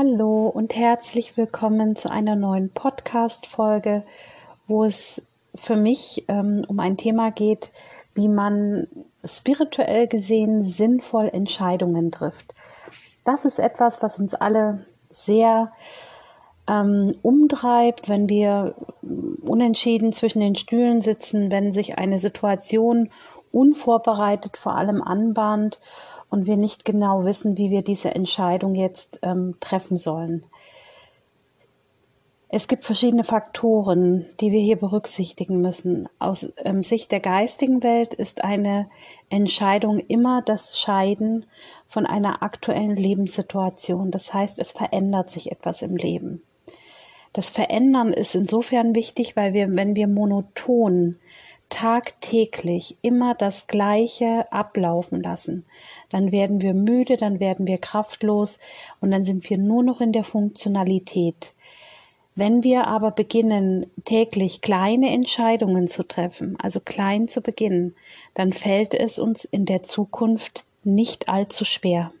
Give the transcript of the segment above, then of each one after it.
Hallo und herzlich willkommen zu einer neuen Podcast-Folge, wo es für mich ähm, um ein Thema geht, wie man spirituell gesehen sinnvoll Entscheidungen trifft. Das ist etwas, was uns alle sehr ähm, umtreibt, wenn wir unentschieden zwischen den Stühlen sitzen, wenn sich eine Situation unvorbereitet vor allem anbahnt und wir nicht genau wissen, wie wir diese Entscheidung jetzt ähm, treffen sollen. Es gibt verschiedene Faktoren, die wir hier berücksichtigen müssen. Aus ähm, Sicht der geistigen Welt ist eine Entscheidung immer das Scheiden von einer aktuellen Lebenssituation. Das heißt, es verändert sich etwas im Leben. Das Verändern ist insofern wichtig, weil wir, wenn wir monoton tagtäglich immer das Gleiche ablaufen lassen, dann werden wir müde, dann werden wir kraftlos und dann sind wir nur noch in der Funktionalität. Wenn wir aber beginnen, täglich kleine Entscheidungen zu treffen, also klein zu beginnen, dann fällt es uns in der Zukunft nicht allzu schwer.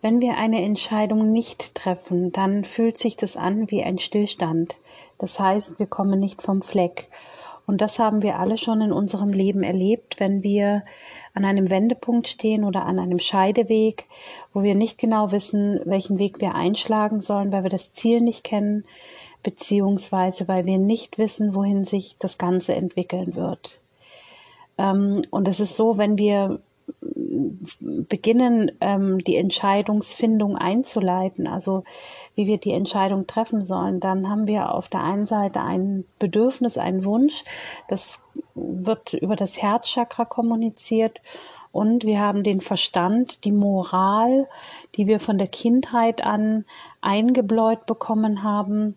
Wenn wir eine Entscheidung nicht treffen, dann fühlt sich das an wie ein Stillstand. Das heißt, wir kommen nicht vom Fleck. Und das haben wir alle schon in unserem Leben erlebt, wenn wir an einem Wendepunkt stehen oder an einem Scheideweg, wo wir nicht genau wissen, welchen Weg wir einschlagen sollen, weil wir das Ziel nicht kennen, beziehungsweise weil wir nicht wissen, wohin sich das Ganze entwickeln wird. Ähm, und es ist so, wenn wir beginnen, ähm, die Entscheidungsfindung einzuleiten, also wie wir die Entscheidung treffen sollen, dann haben wir auf der einen Seite ein Bedürfnis, einen Wunsch, das wird über das Herzchakra kommuniziert. Und wir haben den Verstand, die Moral, die wir von der Kindheit an eingebläut bekommen haben,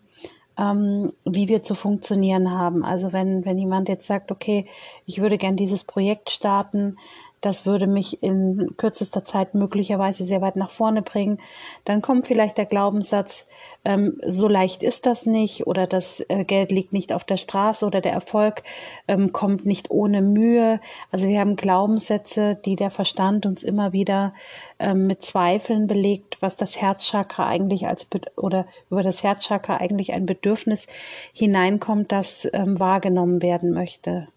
ähm, wie wir zu funktionieren haben. Also wenn, wenn jemand jetzt sagt, okay, ich würde gern dieses Projekt starten, das würde mich in kürzester Zeit möglicherweise sehr weit nach vorne bringen. Dann kommt vielleicht der Glaubenssatz, ähm, so leicht ist das nicht oder das äh, Geld liegt nicht auf der Straße oder der Erfolg ähm, kommt nicht ohne Mühe. Also wir haben Glaubenssätze, die der Verstand uns immer wieder ähm, mit Zweifeln belegt, was das Herzchakra eigentlich als oder über das Herzchakra eigentlich ein Bedürfnis hineinkommt, das ähm, wahrgenommen werden möchte.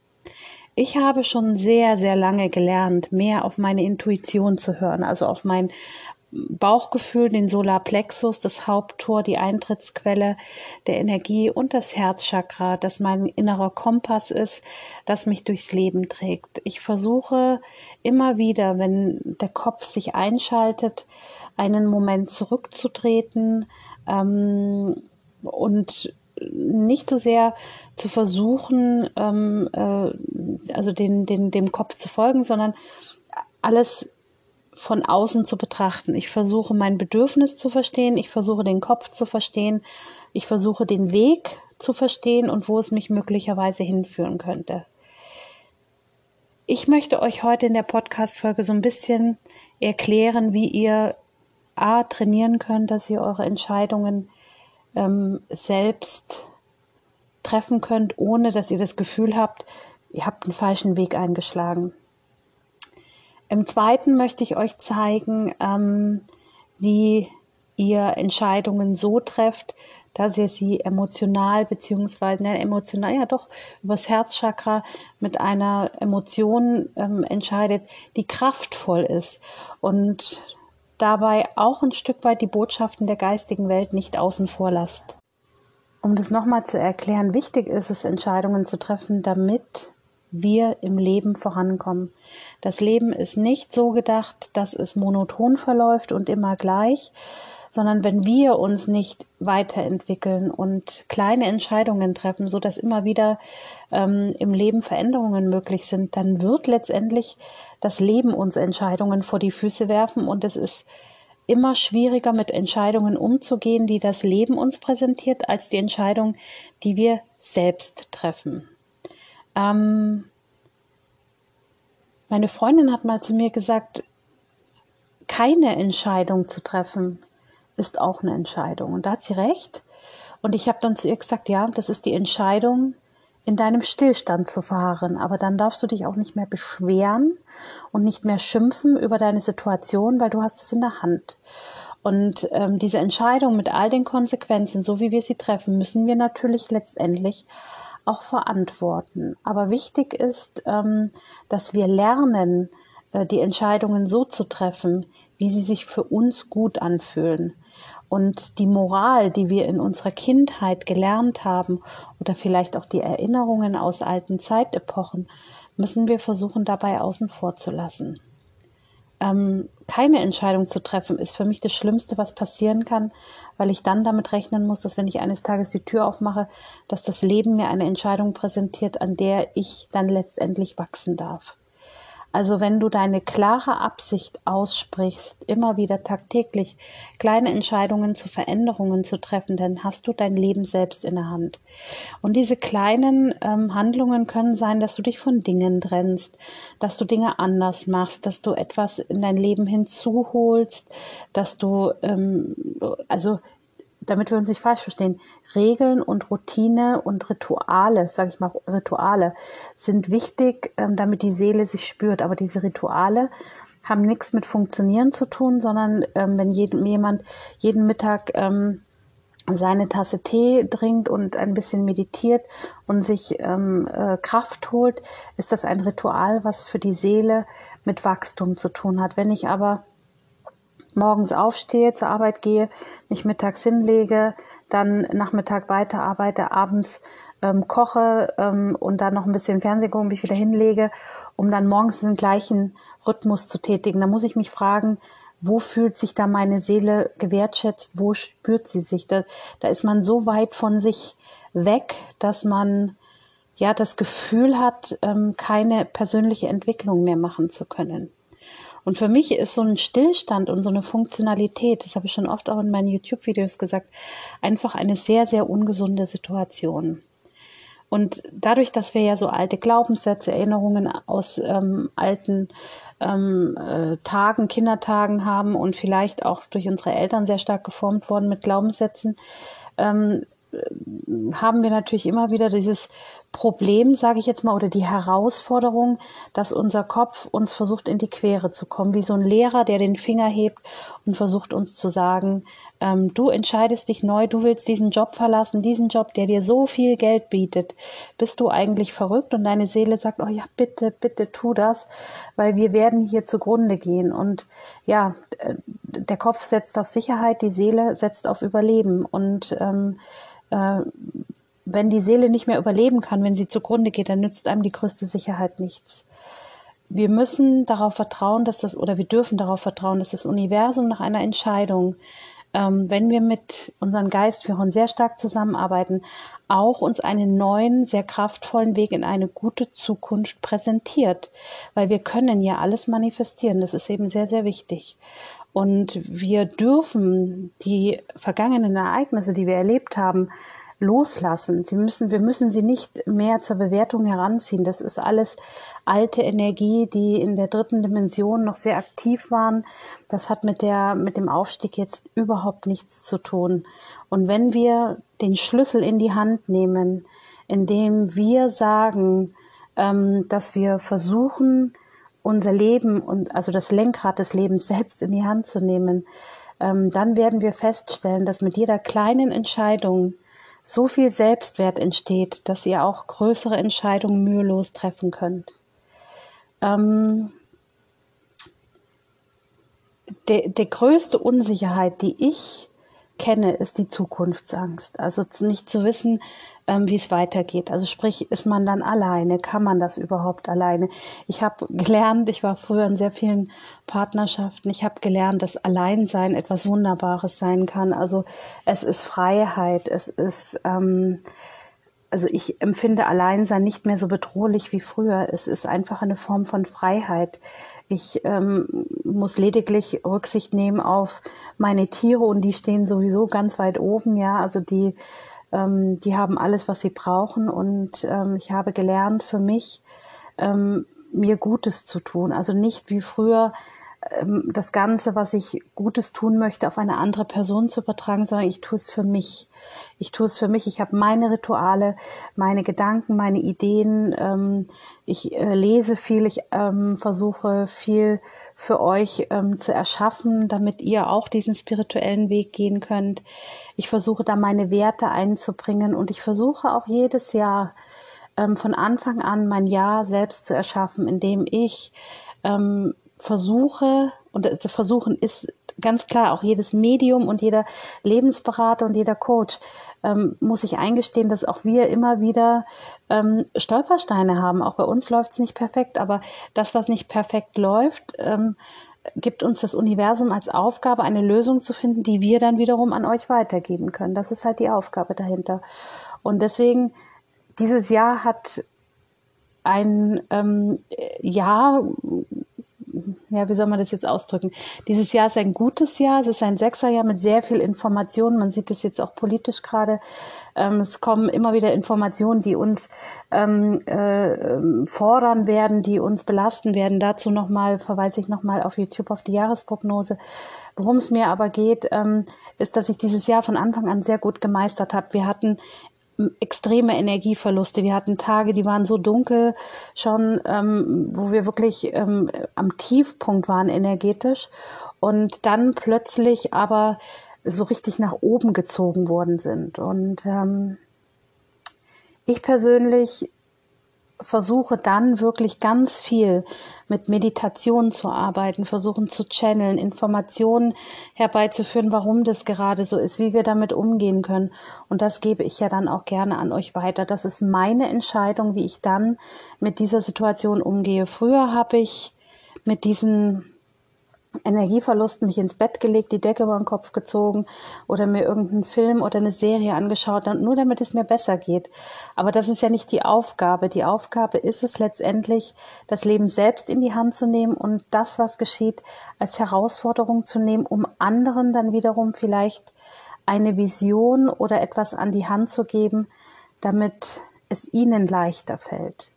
Ich habe schon sehr, sehr lange gelernt, mehr auf meine Intuition zu hören, also auf mein Bauchgefühl, den Solarplexus, das Haupttor, die Eintrittsquelle der Energie und das Herzchakra, das mein innerer Kompass ist, das mich durchs Leben trägt. Ich versuche immer wieder, wenn der Kopf sich einschaltet, einen Moment zurückzutreten ähm, und nicht so sehr zu versuchen, ähm, äh, also den, den, dem Kopf zu folgen, sondern alles von außen zu betrachten. Ich versuche mein Bedürfnis zu verstehen, ich versuche den Kopf zu verstehen, ich versuche den Weg zu verstehen und wo es mich möglicherweise hinführen könnte. Ich möchte euch heute in der Podcast-Folge so ein bisschen erklären, wie ihr A trainieren könnt, dass ihr eure Entscheidungen ähm, selbst treffen könnt, ohne dass ihr das Gefühl habt, ihr habt einen falschen Weg eingeschlagen. Im zweiten möchte ich euch zeigen, ähm, wie ihr Entscheidungen so trefft, dass ihr sie emotional beziehungsweise ne, emotional ja doch übers Herzchakra mit einer Emotion ähm, entscheidet, die kraftvoll ist und dabei auch ein Stück weit die Botschaften der geistigen Welt nicht außen vor lasst. Um das nochmal zu erklären, wichtig ist es, Entscheidungen zu treffen, damit wir im Leben vorankommen. Das Leben ist nicht so gedacht, dass es monoton verläuft und immer gleich, sondern wenn wir uns nicht weiterentwickeln und kleine Entscheidungen treffen, so dass immer wieder ähm, im Leben Veränderungen möglich sind, dann wird letztendlich das Leben uns Entscheidungen vor die Füße werfen und es ist immer schwieriger mit Entscheidungen umzugehen, die das Leben uns präsentiert, als die Entscheidung, die wir selbst treffen. Ähm, meine Freundin hat mal zu mir gesagt, keine Entscheidung zu treffen ist auch eine Entscheidung. Und da hat sie recht. Und ich habe dann zu ihr gesagt, ja, das ist die Entscheidung, in deinem Stillstand zu verharren. Aber dann darfst du dich auch nicht mehr beschweren und nicht mehr schimpfen über deine Situation, weil du hast es in der Hand. Und ähm, diese Entscheidung mit all den Konsequenzen, so wie wir sie treffen, müssen wir natürlich letztendlich auch verantworten. Aber wichtig ist, ähm, dass wir lernen, die Entscheidungen so zu treffen, wie sie sich für uns gut anfühlen. Und die Moral, die wir in unserer Kindheit gelernt haben oder vielleicht auch die Erinnerungen aus alten Zeitepochen, müssen wir versuchen dabei außen vor zu lassen. Ähm, keine Entscheidung zu treffen, ist für mich das Schlimmste, was passieren kann, weil ich dann damit rechnen muss, dass wenn ich eines Tages die Tür aufmache, dass das Leben mir eine Entscheidung präsentiert, an der ich dann letztendlich wachsen darf. Also wenn du deine klare Absicht aussprichst, immer wieder tagtäglich kleine Entscheidungen zu Veränderungen zu treffen, dann hast du dein Leben selbst in der Hand. Und diese kleinen ähm, Handlungen können sein, dass du dich von Dingen trennst, dass du Dinge anders machst, dass du etwas in dein Leben hinzuholst, dass du ähm, also damit wir uns nicht falsch verstehen, Regeln und Routine und Rituale, sage ich mal, Rituale sind wichtig, ähm, damit die Seele sich spürt. Aber diese Rituale haben nichts mit Funktionieren zu tun, sondern ähm, wenn jeden, jemand jeden Mittag ähm, seine Tasse Tee trinkt und ein bisschen meditiert und sich ähm, äh, Kraft holt, ist das ein Ritual, was für die Seele mit Wachstum zu tun hat. Wenn ich aber morgens aufstehe, zur Arbeit gehe, mich mittags hinlege, dann Nachmittag weiterarbeite, abends ähm, koche ähm, und dann noch ein bisschen Fernsehen gucke, mich wieder hinlege, um dann morgens den gleichen Rhythmus zu tätigen. Da muss ich mich fragen, wo fühlt sich da meine Seele gewertschätzt, wo spürt sie sich? Da, da ist man so weit von sich weg, dass man ja das Gefühl hat, ähm, keine persönliche Entwicklung mehr machen zu können. Und für mich ist so ein Stillstand und so eine Funktionalität, das habe ich schon oft auch in meinen YouTube-Videos gesagt, einfach eine sehr, sehr ungesunde Situation. Und dadurch, dass wir ja so alte Glaubenssätze, Erinnerungen aus ähm, alten ähm, äh, Tagen, Kindertagen haben und vielleicht auch durch unsere Eltern sehr stark geformt worden mit Glaubenssätzen, ähm, haben wir natürlich immer wieder dieses Problem, sage ich jetzt mal, oder die Herausforderung, dass unser Kopf uns versucht, in die Quere zu kommen, wie so ein Lehrer, der den Finger hebt und versucht uns zu sagen, ähm, du entscheidest dich neu, du willst diesen Job verlassen, diesen Job, der dir so viel Geld bietet. Bist du eigentlich verrückt? Und deine Seele sagt, oh ja, bitte, bitte tu das, weil wir werden hier zugrunde gehen. Und ja, der Kopf setzt auf Sicherheit, die Seele setzt auf Überleben. Und ähm, äh, wenn die Seele nicht mehr überleben kann, wenn sie zugrunde geht, dann nützt einem die größte Sicherheit nichts. Wir müssen darauf vertrauen, dass das, oder wir dürfen darauf vertrauen, dass das Universum nach einer Entscheidung, ähm, wenn wir mit unseren Geistführern sehr stark zusammenarbeiten, auch uns einen neuen, sehr kraftvollen Weg in eine gute Zukunft präsentiert. Weil wir können ja alles manifestieren. Das ist eben sehr, sehr wichtig. Und wir dürfen die vergangenen Ereignisse, die wir erlebt haben, loslassen. Sie müssen, wir müssen sie nicht mehr zur Bewertung heranziehen. Das ist alles alte Energie, die in der dritten Dimension noch sehr aktiv waren. Das hat mit der, mit dem Aufstieg jetzt überhaupt nichts zu tun. Und wenn wir den Schlüssel in die Hand nehmen, indem wir sagen, ähm, dass wir versuchen, unser Leben und also das Lenkrad des Lebens selbst in die Hand zu nehmen, ähm, dann werden wir feststellen, dass mit jeder kleinen Entscheidung so viel Selbstwert entsteht, dass ihr auch größere Entscheidungen mühelos treffen könnt. Ähm, der, der größte Unsicherheit, die ich kenne, ist die Zukunftsangst. Also nicht zu wissen, ähm, wie es weitergeht. Also sprich, ist man dann alleine? Kann man das überhaupt alleine? Ich habe gelernt, ich war früher in sehr vielen Partnerschaften, ich habe gelernt, dass Alleinsein etwas Wunderbares sein kann. Also es ist Freiheit, es ist ähm, also ich empfinde Alleinsein nicht mehr so bedrohlich wie früher. Es ist einfach eine Form von Freiheit. Ich ähm, muss lediglich Rücksicht nehmen auf meine Tiere und die stehen sowieso ganz weit oben, ja. Also die ähm, die haben alles, was sie brauchen und ähm, ich habe gelernt für mich, ähm, mir Gutes zu tun. Also nicht wie früher das Ganze, was ich Gutes tun möchte, auf eine andere Person zu übertragen, sondern ich tue es für mich. Ich tue es für mich. Ich habe meine Rituale, meine Gedanken, meine Ideen. Ähm, ich äh, lese viel. Ich ähm, versuche viel für euch zu erschaffen, damit ihr auch diesen spirituellen Weg gehen könnt. Ich versuche da meine Werte einzubringen und ich versuche auch jedes Jahr von Anfang an mein Jahr selbst zu erschaffen, indem ich versuche, und versuchen ist ganz klar, auch jedes Medium und jeder Lebensberater und jeder Coach ähm, muss sich eingestehen, dass auch wir immer wieder ähm, Stolpersteine haben. Auch bei uns läuft es nicht perfekt, aber das, was nicht perfekt läuft, ähm, gibt uns das Universum als Aufgabe, eine Lösung zu finden, die wir dann wiederum an euch weitergeben können. Das ist halt die Aufgabe dahinter. Und deswegen, dieses Jahr hat ein ähm, Jahr ja, wie soll man das jetzt ausdrücken? Dieses Jahr ist ein gutes Jahr, es ist ein Sechserjahr mit sehr viel Information. Man sieht das jetzt auch politisch gerade. Ähm, es kommen immer wieder Informationen, die uns ähm, äh, fordern werden, die uns belasten werden. Dazu nochmal verweise ich nochmal auf YouTube auf die Jahresprognose. Worum es mir aber geht, ähm, ist, dass ich dieses Jahr von Anfang an sehr gut gemeistert habe. Wir hatten extreme Energieverluste. Wir hatten Tage, die waren so dunkel schon, ähm, wo wir wirklich ähm, am Tiefpunkt waren energetisch und dann plötzlich aber so richtig nach oben gezogen worden sind. Und ähm, ich persönlich versuche dann wirklich ganz viel mit Meditation zu arbeiten, versuchen zu channeln, Informationen herbeizuführen, warum das gerade so ist, wie wir damit umgehen können. Und das gebe ich ja dann auch gerne an euch weiter. Das ist meine Entscheidung, wie ich dann mit dieser Situation umgehe. Früher habe ich mit diesen Energieverlust mich ins Bett gelegt, die Decke über den Kopf gezogen oder mir irgendeinen Film oder eine Serie angeschaut, nur damit es mir besser geht. Aber das ist ja nicht die Aufgabe. Die Aufgabe ist es letztendlich, das Leben selbst in die Hand zu nehmen und das, was geschieht, als Herausforderung zu nehmen, um anderen dann wiederum vielleicht eine Vision oder etwas an die Hand zu geben, damit es ihnen leichter fällt.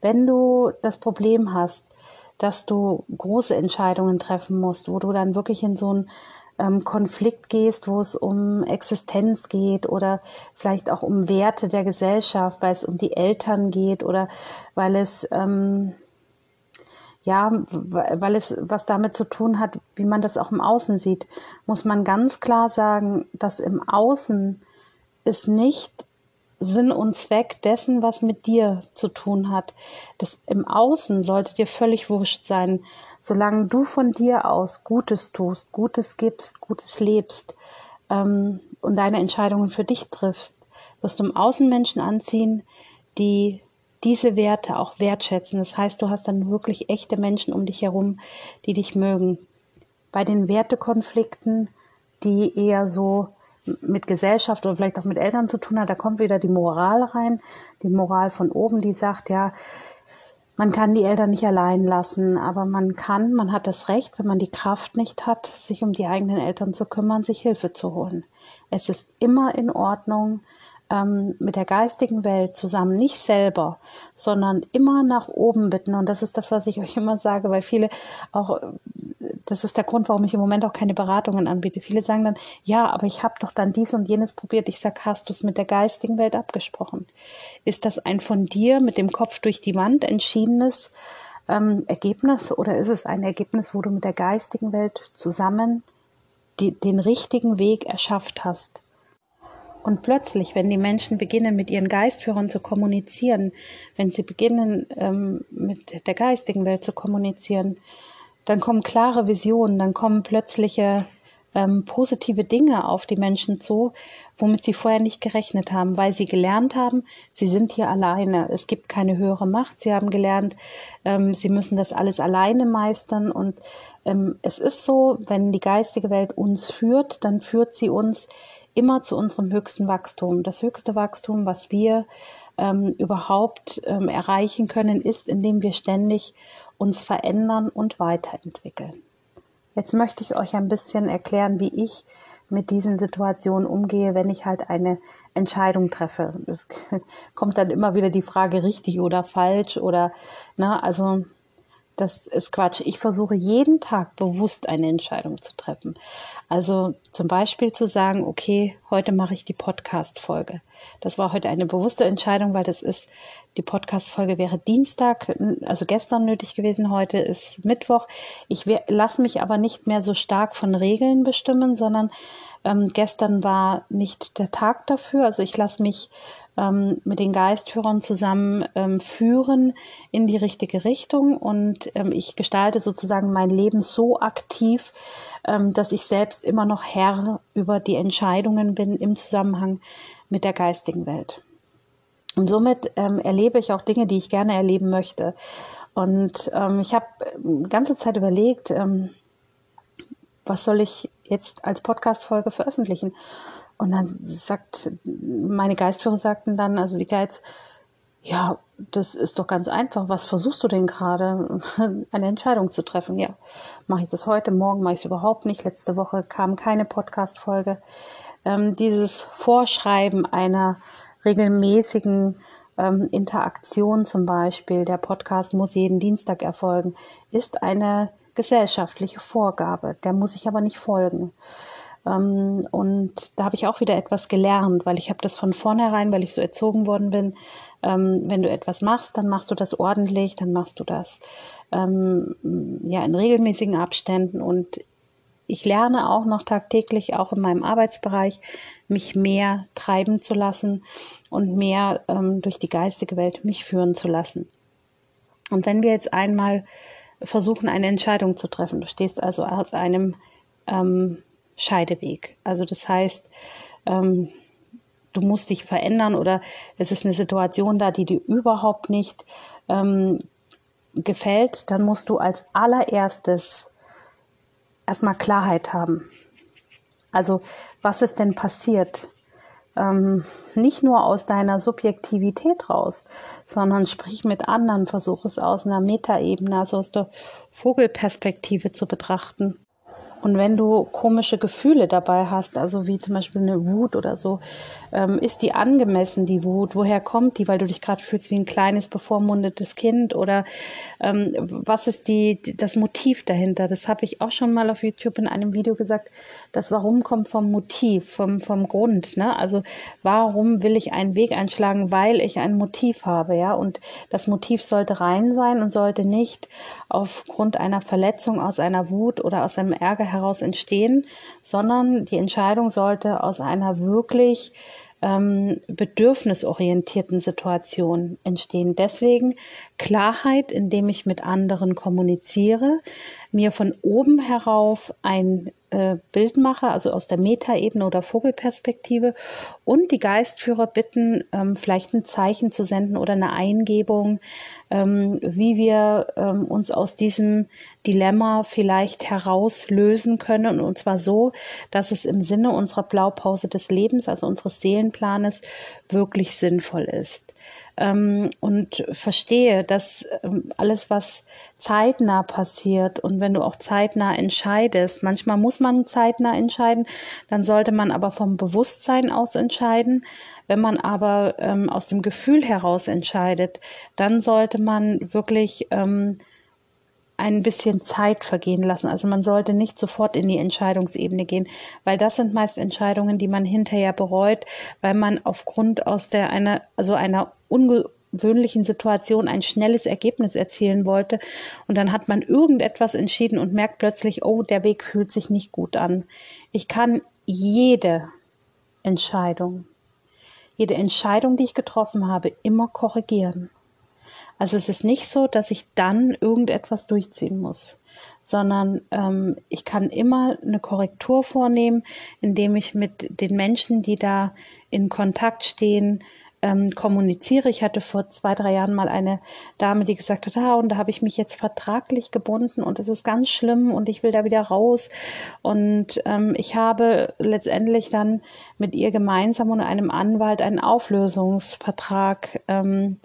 Wenn du das Problem hast, dass du große Entscheidungen treffen musst, wo du dann wirklich in so einen ähm, Konflikt gehst, wo es um Existenz geht oder vielleicht auch um Werte der Gesellschaft, weil es um die Eltern geht oder weil es ähm, ja, weil es was damit zu tun hat, wie man das auch im Außen sieht, muss man ganz klar sagen, dass im Außen ist nicht Sinn und Zweck dessen, was mit dir zu tun hat. Das im Außen sollte dir völlig wurscht sein. Solange du von dir aus Gutes tust, Gutes gibst, Gutes lebst ähm, und deine Entscheidungen für dich triffst, wirst du im Außen Menschen anziehen, die diese Werte auch wertschätzen. Das heißt, du hast dann wirklich echte Menschen um dich herum, die dich mögen. Bei den Wertekonflikten, die eher so mit Gesellschaft oder vielleicht auch mit Eltern zu tun hat, da kommt wieder die Moral rein, die Moral von oben, die sagt, ja, man kann die Eltern nicht allein lassen, aber man kann, man hat das Recht, wenn man die Kraft nicht hat, sich um die eigenen Eltern zu kümmern, sich Hilfe zu holen. Es ist immer in Ordnung, ähm, mit der geistigen Welt zusammen, nicht selber, sondern immer nach oben bitten. Und das ist das, was ich euch immer sage, weil viele auch, das ist der Grund, warum ich im Moment auch keine Beratungen anbiete. Viele sagen dann, ja, aber ich habe doch dann dies und jenes probiert. Ich sage, hast du es mit der geistigen Welt abgesprochen? Ist das ein von dir mit dem Kopf durch die Wand entschiedenes ähm, Ergebnis oder ist es ein Ergebnis, wo du mit der geistigen Welt zusammen die, den richtigen Weg erschafft hast? Und plötzlich, wenn die Menschen beginnen, mit ihren Geistführern zu kommunizieren, wenn sie beginnen, ähm, mit der geistigen Welt zu kommunizieren, dann kommen klare Visionen, dann kommen plötzliche ähm, positive Dinge auf die Menschen zu, womit sie vorher nicht gerechnet haben, weil sie gelernt haben, sie sind hier alleine. Es gibt keine höhere Macht. Sie haben gelernt, ähm, sie müssen das alles alleine meistern. Und ähm, es ist so, wenn die geistige Welt uns führt, dann führt sie uns immer zu unserem höchsten Wachstum. Das höchste Wachstum, was wir ähm, überhaupt ähm, erreichen können, ist, indem wir ständig uns verändern und weiterentwickeln. Jetzt möchte ich euch ein bisschen erklären, wie ich mit diesen Situationen umgehe, wenn ich halt eine Entscheidung treffe. Es kommt dann immer wieder die Frage richtig oder falsch oder, ne, also das ist Quatsch. Ich versuche jeden Tag bewusst eine Entscheidung zu treffen. Also zum Beispiel zu sagen, okay, heute mache ich die Podcast-Folge. Das war heute eine bewusste Entscheidung, weil das ist, die Podcast-Folge wäre Dienstag, also gestern nötig gewesen, heute ist Mittwoch. Ich lasse mich aber nicht mehr so stark von Regeln bestimmen, sondern ähm, gestern war nicht der Tag dafür. Also ich lasse mich ähm, mit den Geistführern zusammen ähm, führen in die richtige Richtung und ähm, ich gestalte sozusagen mein Leben so aktiv, ähm, dass ich selbst immer noch Herr über die Entscheidungen bin im Zusammenhang mit der geistigen Welt. Und somit ähm, erlebe ich auch Dinge, die ich gerne erleben möchte. Und ähm, ich habe die ganze Zeit überlegt, was soll ich jetzt als Podcast-Folge veröffentlichen? Und dann sagt, meine Geistführer sagten dann, also die Guides, ja, das ist doch ganz einfach. Was versuchst du denn gerade, eine Entscheidung zu treffen? Ja, mache ich das heute, morgen mache ich es überhaupt nicht. Letzte Woche kam keine Podcast-Folge. Ähm, dieses Vorschreiben einer regelmäßigen ähm, Interaktion zum Beispiel, der Podcast muss jeden Dienstag erfolgen, ist eine gesellschaftliche Vorgabe. Der muss ich aber nicht folgen. Ähm, und da habe ich auch wieder etwas gelernt, weil ich habe das von vornherein, weil ich so erzogen worden bin, ähm, wenn du etwas machst, dann machst du das ordentlich, dann machst du das ähm, ja in regelmäßigen Abständen und ich lerne auch noch tagtäglich, auch in meinem Arbeitsbereich, mich mehr treiben zu lassen und mehr ähm, durch die geistige Welt mich führen zu lassen. Und wenn wir jetzt einmal versuchen, eine Entscheidung zu treffen, du stehst also aus einem ähm, Scheideweg. Also das heißt, ähm, du musst dich verändern oder es ist eine Situation da, die dir überhaupt nicht ähm, gefällt, dann musst du als allererstes erstmal Klarheit haben. Also was ist denn passiert? Ähm, nicht nur aus deiner Subjektivität raus, sondern sprich mit anderen, versuch es aus einer Metaebene, also aus der Vogelperspektive zu betrachten. Und wenn du komische Gefühle dabei hast, also wie zum Beispiel eine Wut oder so, ähm, ist die angemessen, die Wut? Woher kommt die? Weil du dich gerade fühlst wie ein kleines, bevormundetes Kind? Oder ähm, was ist die, das Motiv dahinter? Das habe ich auch schon mal auf YouTube in einem Video gesagt. Das Warum kommt vom Motiv, vom, vom Grund. Ne? Also warum will ich einen Weg einschlagen? Weil ich ein Motiv habe, ja. Und das Motiv sollte rein sein und sollte nicht aufgrund einer Verletzung aus einer Wut oder aus einem Ärger heraus entstehen, sondern die Entscheidung sollte aus einer wirklich ähm, bedürfnisorientierten Situation entstehen. Deswegen Klarheit, indem ich mit anderen kommuniziere, mir von oben herauf ein äh, Bild also aus der Metaebene oder Vogelperspektive. Und die Geistführer bitten, ähm, vielleicht ein Zeichen zu senden oder eine Eingebung, ähm, wie wir ähm, uns aus diesem Dilemma vielleicht herauslösen können. Und zwar so, dass es im Sinne unserer Blaupause des Lebens, also unseres Seelenplanes, wirklich sinnvoll ist ähm, und verstehe, dass ähm, alles, was zeitnah passiert und wenn du auch zeitnah entscheidest, manchmal muss man zeitnah entscheiden, dann sollte man aber vom Bewusstsein aus entscheiden. Wenn man aber ähm, aus dem Gefühl heraus entscheidet, dann sollte man wirklich ähm, ein bisschen Zeit vergehen lassen. Also man sollte nicht sofort in die Entscheidungsebene gehen, weil das sind meist Entscheidungen, die man hinterher bereut, weil man aufgrund aus der einer also einer ungewöhnlichen Situation ein schnelles Ergebnis erzielen wollte und dann hat man irgendetwas entschieden und merkt plötzlich, oh, der Weg fühlt sich nicht gut an. Ich kann jede Entscheidung, jede Entscheidung, die ich getroffen habe, immer korrigieren. Also es ist nicht so, dass ich dann irgendetwas durchziehen muss, sondern ähm, ich kann immer eine Korrektur vornehmen, indem ich mit den Menschen, die da in Kontakt stehen, ähm, kommuniziere. Ich hatte vor zwei, drei Jahren mal eine Dame, die gesagt hat, ah, und da habe ich mich jetzt vertraglich gebunden und es ist ganz schlimm und ich will da wieder raus. Und ähm, ich habe letztendlich dann mit ihr gemeinsam und einem Anwalt einen Auflösungsvertrag ähm,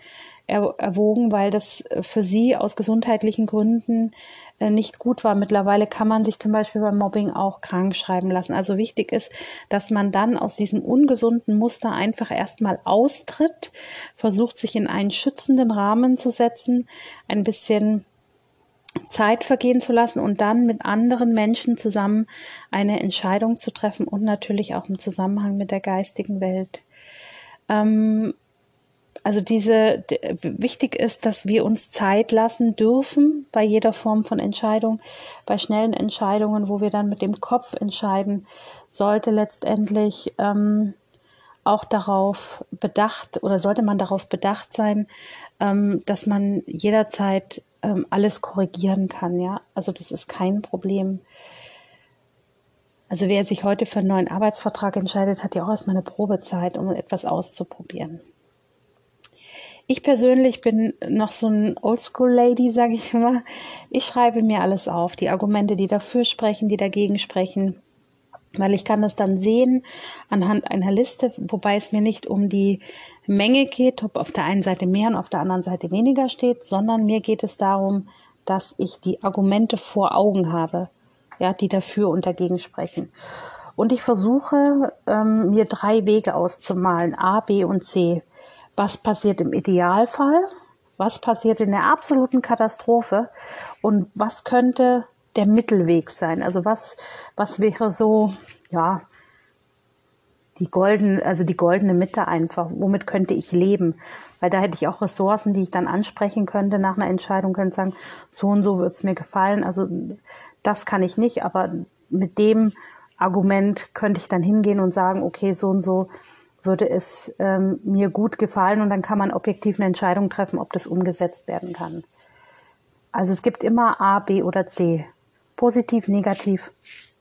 erwogen, weil das für sie aus gesundheitlichen Gründen äh, nicht gut war. Mittlerweile kann man sich zum Beispiel beim Mobbing auch krank schreiben lassen. Also wichtig ist, dass man dann aus diesem ungesunden Muster einfach erstmal austritt, versucht sich in einen schützenden Rahmen zu setzen, ein bisschen Zeit vergehen zu lassen und dann mit anderen Menschen zusammen eine Entscheidung zu treffen und natürlich auch im Zusammenhang mit der geistigen Welt. Ähm, also diese wichtig ist, dass wir uns Zeit lassen dürfen bei jeder Form von Entscheidung, bei schnellen Entscheidungen, wo wir dann mit dem Kopf entscheiden, sollte letztendlich ähm, auch darauf bedacht oder sollte man darauf bedacht sein, ähm, dass man jederzeit ähm, alles korrigieren kann, ja. Also das ist kein Problem. Also wer sich heute für einen neuen Arbeitsvertrag entscheidet, hat ja auch erstmal eine Probezeit, um etwas auszuprobieren. Ich persönlich bin noch so ein Oldschool-Lady, sage ich immer. Ich schreibe mir alles auf, die Argumente, die dafür sprechen, die dagegen sprechen, weil ich kann das dann sehen anhand einer Liste, wobei es mir nicht um die Menge geht, ob auf der einen Seite mehr und auf der anderen Seite weniger steht, sondern mir geht es darum, dass ich die Argumente vor Augen habe, ja, die dafür und dagegen sprechen. Und ich versuche, ähm, mir drei Wege auszumalen, A, B und C was passiert im Idealfall, was passiert in der absoluten Katastrophe und was könnte der Mittelweg sein. Also was, was wäre so, ja, die goldene, also die goldene Mitte einfach. Womit könnte ich leben? Weil da hätte ich auch Ressourcen, die ich dann ansprechen könnte nach einer Entscheidung, könnte sagen, so und so wird es mir gefallen. Also das kann ich nicht, aber mit dem Argument könnte ich dann hingehen und sagen, okay, so und so würde es ähm, mir gut gefallen und dann kann man objektiv eine Entscheidung treffen, ob das umgesetzt werden kann. Also es gibt immer A, B oder C. Positiv, negativ,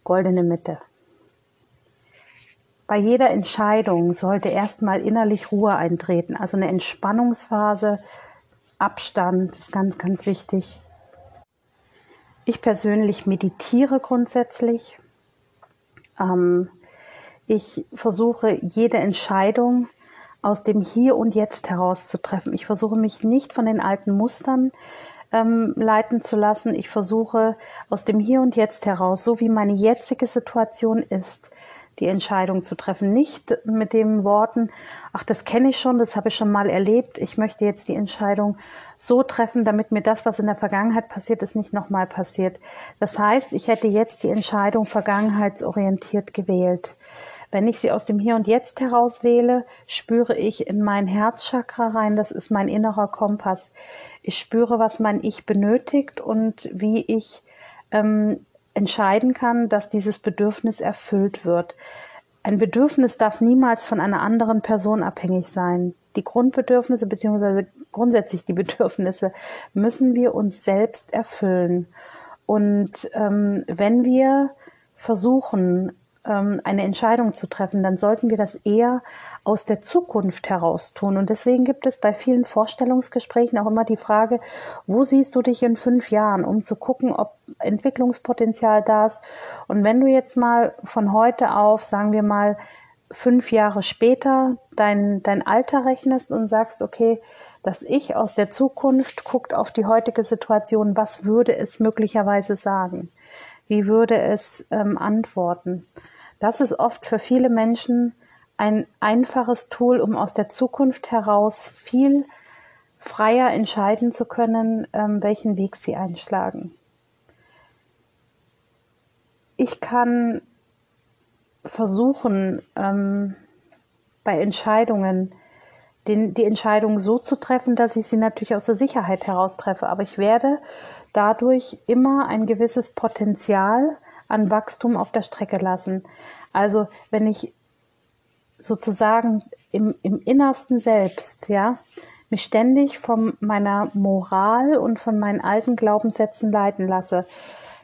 goldene Mitte. Bei jeder Entscheidung sollte erstmal innerlich Ruhe eintreten, also eine Entspannungsphase, Abstand ist ganz, ganz wichtig. Ich persönlich meditiere grundsätzlich. Ähm, ich versuche jede Entscheidung aus dem Hier und Jetzt heraus zu treffen. Ich versuche mich nicht von den alten Mustern ähm, leiten zu lassen. Ich versuche aus dem Hier und Jetzt heraus, so wie meine jetzige Situation ist, die Entscheidung zu treffen. Nicht mit den Worten, ach, das kenne ich schon, das habe ich schon mal erlebt. Ich möchte jetzt die Entscheidung so treffen, damit mir das, was in der Vergangenheit passiert ist, nicht nochmal passiert. Das heißt, ich hätte jetzt die Entscheidung vergangenheitsorientiert gewählt. Wenn ich sie aus dem Hier und Jetzt heraus wähle, spüre ich in mein Herzchakra rein. Das ist mein innerer Kompass. Ich spüre, was mein Ich benötigt und wie ich ähm, entscheiden kann, dass dieses Bedürfnis erfüllt wird. Ein Bedürfnis darf niemals von einer anderen Person abhängig sein. Die Grundbedürfnisse beziehungsweise grundsätzlich die Bedürfnisse müssen wir uns selbst erfüllen. Und ähm, wenn wir versuchen, ähm, eine Entscheidung zu treffen, dann sollten wir das eher aus der Zukunft heraus tun. Und deswegen gibt es bei vielen Vorstellungsgesprächen auch immer die Frage, wo siehst du dich in fünf Jahren, um zu gucken, ob Entwicklungspotenzial da ist. Und wenn du jetzt mal von heute auf, sagen wir mal, fünf Jahre später dein, dein Alter rechnest und sagst, okay, das Ich aus der Zukunft guckt auf die heutige Situation, was würde es möglicherweise sagen? Wie würde es ähm, antworten? Das ist oft für viele Menschen ein einfaches Tool, um aus der Zukunft heraus viel freier entscheiden zu können, ähm, welchen Weg sie einschlagen. Ich kann versuchen, ähm, bei Entscheidungen den, die Entscheidung so zu treffen, dass ich sie natürlich aus der Sicherheit heraus treffe. Aber ich werde dadurch immer ein gewisses Potenzial an Wachstum auf der Strecke lassen. Also wenn ich sozusagen im, im Innersten selbst, ja, mich ständig von meiner Moral und von meinen alten Glaubenssätzen leiten lasse,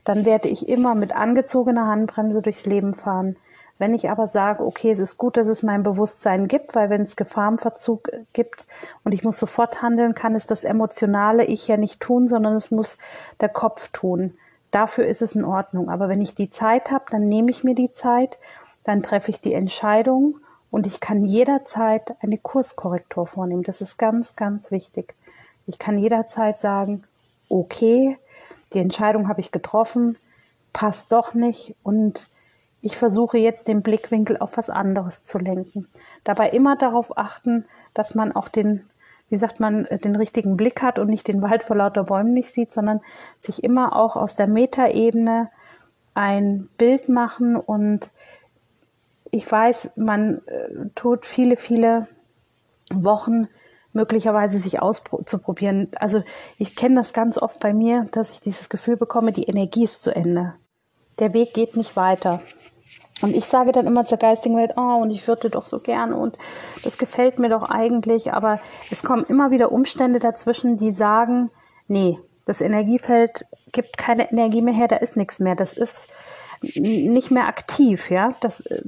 dann werde ich immer mit angezogener Handbremse durchs Leben fahren. Wenn ich aber sage, okay, es ist gut, dass es mein Bewusstsein gibt, weil wenn es Gefahrenverzug gibt und ich muss sofort handeln, kann es das emotionale Ich ja nicht tun, sondern es muss der Kopf tun. Dafür ist es in Ordnung. Aber wenn ich die Zeit habe, dann nehme ich mir die Zeit, dann treffe ich die Entscheidung und ich kann jederzeit eine Kurskorrektur vornehmen. Das ist ganz, ganz wichtig. Ich kann jederzeit sagen, okay, die Entscheidung habe ich getroffen, passt doch nicht und ich versuche jetzt den Blickwinkel auf was anderes zu lenken. Dabei immer darauf achten, dass man auch den wie sagt man, den richtigen Blick hat und nicht den Wald vor lauter Bäumen nicht sieht, sondern sich immer auch aus der Metaebene ein Bild machen und ich weiß, man äh, tut viele, viele Wochen möglicherweise sich auszuprobieren. Also ich kenne das ganz oft bei mir, dass ich dieses Gefühl bekomme, die Energie ist zu Ende. Der Weg geht nicht weiter. Und ich sage dann immer zur geistigen Welt, oh, und ich würde doch so gern und das gefällt mir doch eigentlich, aber es kommen immer wieder Umstände dazwischen, die sagen, nee, das Energiefeld gibt keine Energie mehr her, da ist nichts mehr. Das ist nicht mehr aktiv, ja. Das, äh,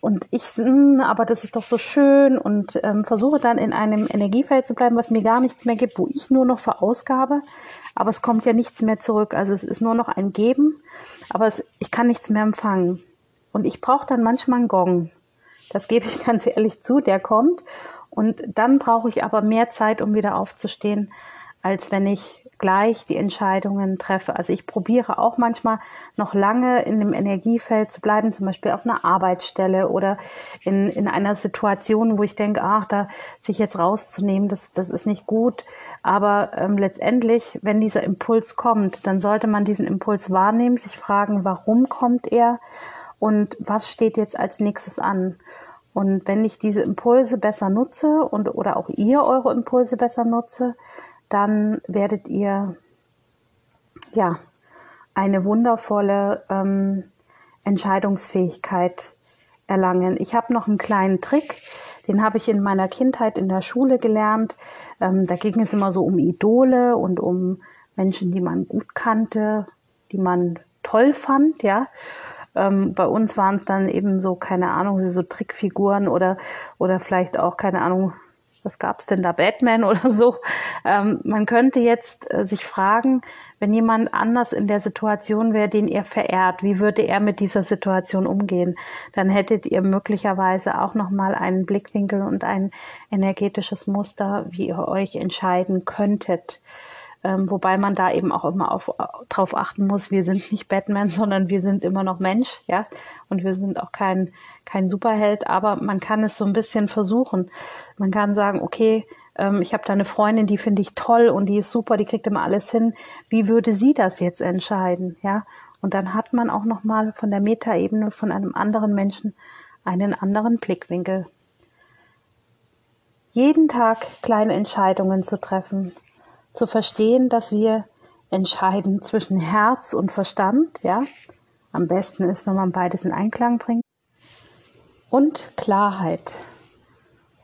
und ich, hm, aber das ist doch so schön und ähm, versuche dann in einem Energiefeld zu bleiben, was mir gar nichts mehr gibt, wo ich nur noch verausgabe, aber es kommt ja nichts mehr zurück. Also es ist nur noch ein Geben, aber es, ich kann nichts mehr empfangen. Und ich brauche dann manchmal einen Gong. Das gebe ich ganz ehrlich zu, der kommt. Und dann brauche ich aber mehr Zeit, um wieder aufzustehen, als wenn ich gleich die Entscheidungen treffe. Also ich probiere auch manchmal noch lange in dem Energiefeld zu bleiben, zum Beispiel auf einer Arbeitsstelle oder in, in einer Situation, wo ich denke, ach, da sich jetzt rauszunehmen, das, das ist nicht gut. Aber ähm, letztendlich, wenn dieser Impuls kommt, dann sollte man diesen Impuls wahrnehmen, sich fragen, warum kommt er und was steht jetzt als nächstes an. Und wenn ich diese Impulse besser nutze und oder auch ihr eure Impulse besser nutze, dann werdet ihr ja eine wundervolle ähm, Entscheidungsfähigkeit erlangen. Ich habe noch einen kleinen Trick, den habe ich in meiner Kindheit in der Schule gelernt. Ähm, da ging es immer so um Idole und um Menschen, die man gut kannte, die man toll fand, ja. Ähm, bei uns waren es dann eben so, keine Ahnung, so Trickfiguren oder, oder vielleicht auch, keine Ahnung, was gab's denn da, Batman oder so. Ähm, man könnte jetzt äh, sich fragen, wenn jemand anders in der Situation wäre, den ihr verehrt, wie würde er mit dieser Situation umgehen? Dann hättet ihr möglicherweise auch nochmal einen Blickwinkel und ein energetisches Muster, wie ihr euch entscheiden könntet. Ähm, wobei man da eben auch immer auf, drauf achten muss, wir sind nicht Batman, sondern wir sind immer noch Mensch, ja. Und wir sind auch kein, kein Superheld, aber man kann es so ein bisschen versuchen. Man kann sagen, okay, ähm, ich habe da eine Freundin, die finde ich toll und die ist super, die kriegt immer alles hin. Wie würde sie das jetzt entscheiden, ja? Und dann hat man auch nochmal von der Metaebene von einem anderen Menschen einen anderen Blickwinkel. Jeden Tag kleine Entscheidungen zu treffen, zu verstehen, dass wir entscheiden zwischen Herz und Verstand, ja. Am besten ist, wenn man beides in Einklang bringt. Und Klarheit.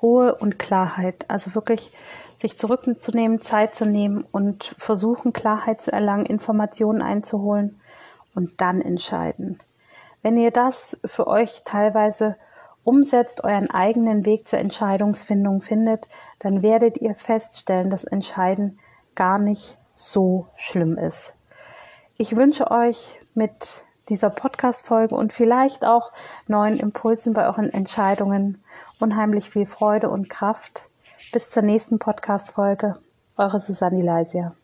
Ruhe und Klarheit. Also wirklich sich zurückzunehmen, Zeit zu nehmen und versuchen, Klarheit zu erlangen, Informationen einzuholen und dann entscheiden. Wenn ihr das für euch teilweise umsetzt, euren eigenen Weg zur Entscheidungsfindung findet, dann werdet ihr feststellen, dass Entscheiden gar nicht so schlimm ist. Ich wünsche euch mit dieser Podcast-Folge und vielleicht auch neuen Impulsen bei euren Entscheidungen unheimlich viel Freude und Kraft. Bis zur nächsten Podcast-Folge. Eure Susanne Leisia.